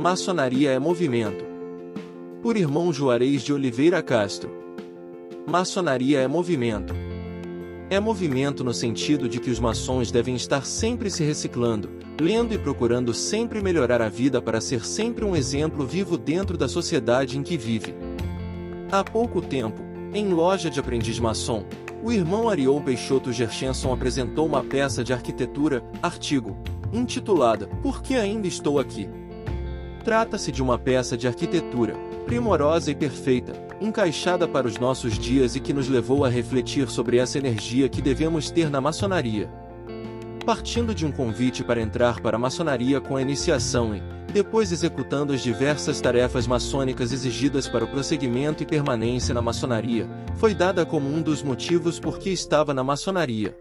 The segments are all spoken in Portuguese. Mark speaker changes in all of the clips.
Speaker 1: Maçonaria é movimento. Por irmão Juarez de Oliveira Castro. Maçonaria é movimento. É movimento no sentido de que os maçons devem estar sempre se reciclando, lendo e procurando sempre melhorar a vida para ser sempre um exemplo vivo dentro da sociedade em que vive. Há pouco tempo, em loja de aprendiz maçom, o irmão Ariol Peixoto Gershenson apresentou uma peça de arquitetura, artigo, intitulada Por que ainda estou aqui? Trata-se de uma peça de arquitetura, primorosa e perfeita, encaixada para os nossos dias e que nos levou a refletir sobre essa energia que devemos ter na maçonaria. Partindo de um convite para entrar para a maçonaria com a iniciação e, depois executando as diversas tarefas maçônicas exigidas para o prosseguimento e permanência na maçonaria, foi dada como um dos motivos por que estava na maçonaria.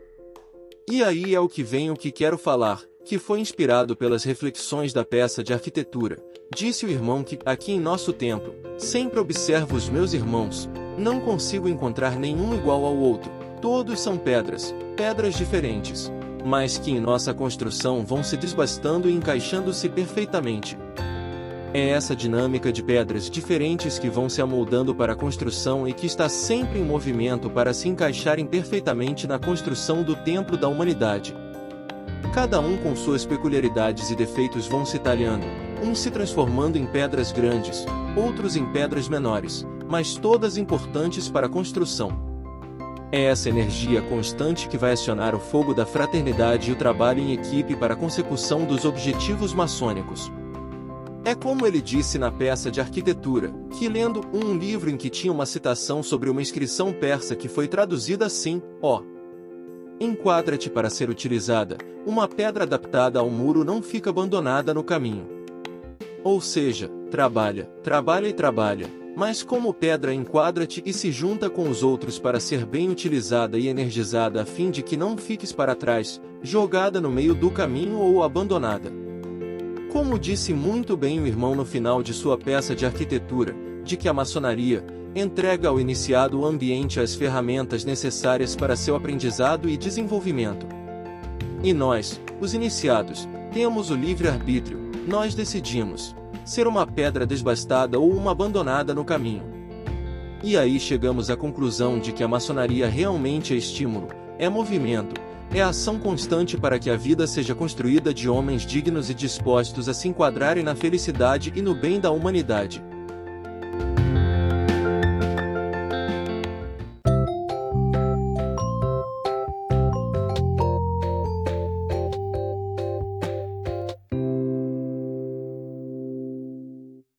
Speaker 1: E aí é o que vem o que quero falar, que foi inspirado pelas reflexões da peça de arquitetura. Disse o irmão que, aqui em nosso templo, sempre observo os meus irmãos, não consigo encontrar nenhum igual ao outro, todos são pedras, pedras diferentes, mas que em nossa construção vão se desbastando e encaixando-se perfeitamente. É essa dinâmica de pedras diferentes que vão se amoldando para a construção e que está sempre em movimento para se encaixarem perfeitamente na construção do templo da humanidade. Cada um com suas peculiaridades e defeitos vão se talhando, uns se transformando em pedras grandes, outros em pedras menores, mas todas importantes para a construção. É essa energia constante que vai acionar o fogo da fraternidade e o trabalho em equipe para a consecução dos objetivos maçônicos. É como ele disse na peça de arquitetura, que lendo um livro em que tinha uma citação sobre uma inscrição persa que foi traduzida assim, ó, Enquadra-te para ser utilizada, uma pedra adaptada ao muro não fica abandonada no caminho. Ou seja, trabalha, trabalha e trabalha, mas como pedra enquadra-te e se junta com os outros para ser bem utilizada e energizada a fim de que não fiques para trás, jogada no meio do caminho ou abandonada. Como disse muito bem o irmão no final de sua peça de arquitetura, de que a maçonaria, entrega ao iniciado o ambiente as ferramentas necessárias para seu aprendizado e desenvolvimento. E nós, os iniciados, temos o livre-arbítrio, nós decidimos ser uma pedra desbastada ou uma abandonada no caminho. E aí chegamos à conclusão de que a maçonaria realmente é estímulo, é movimento, é ação constante para que a vida seja construída de homens dignos e dispostos a se enquadrarem na felicidade e no bem da humanidade.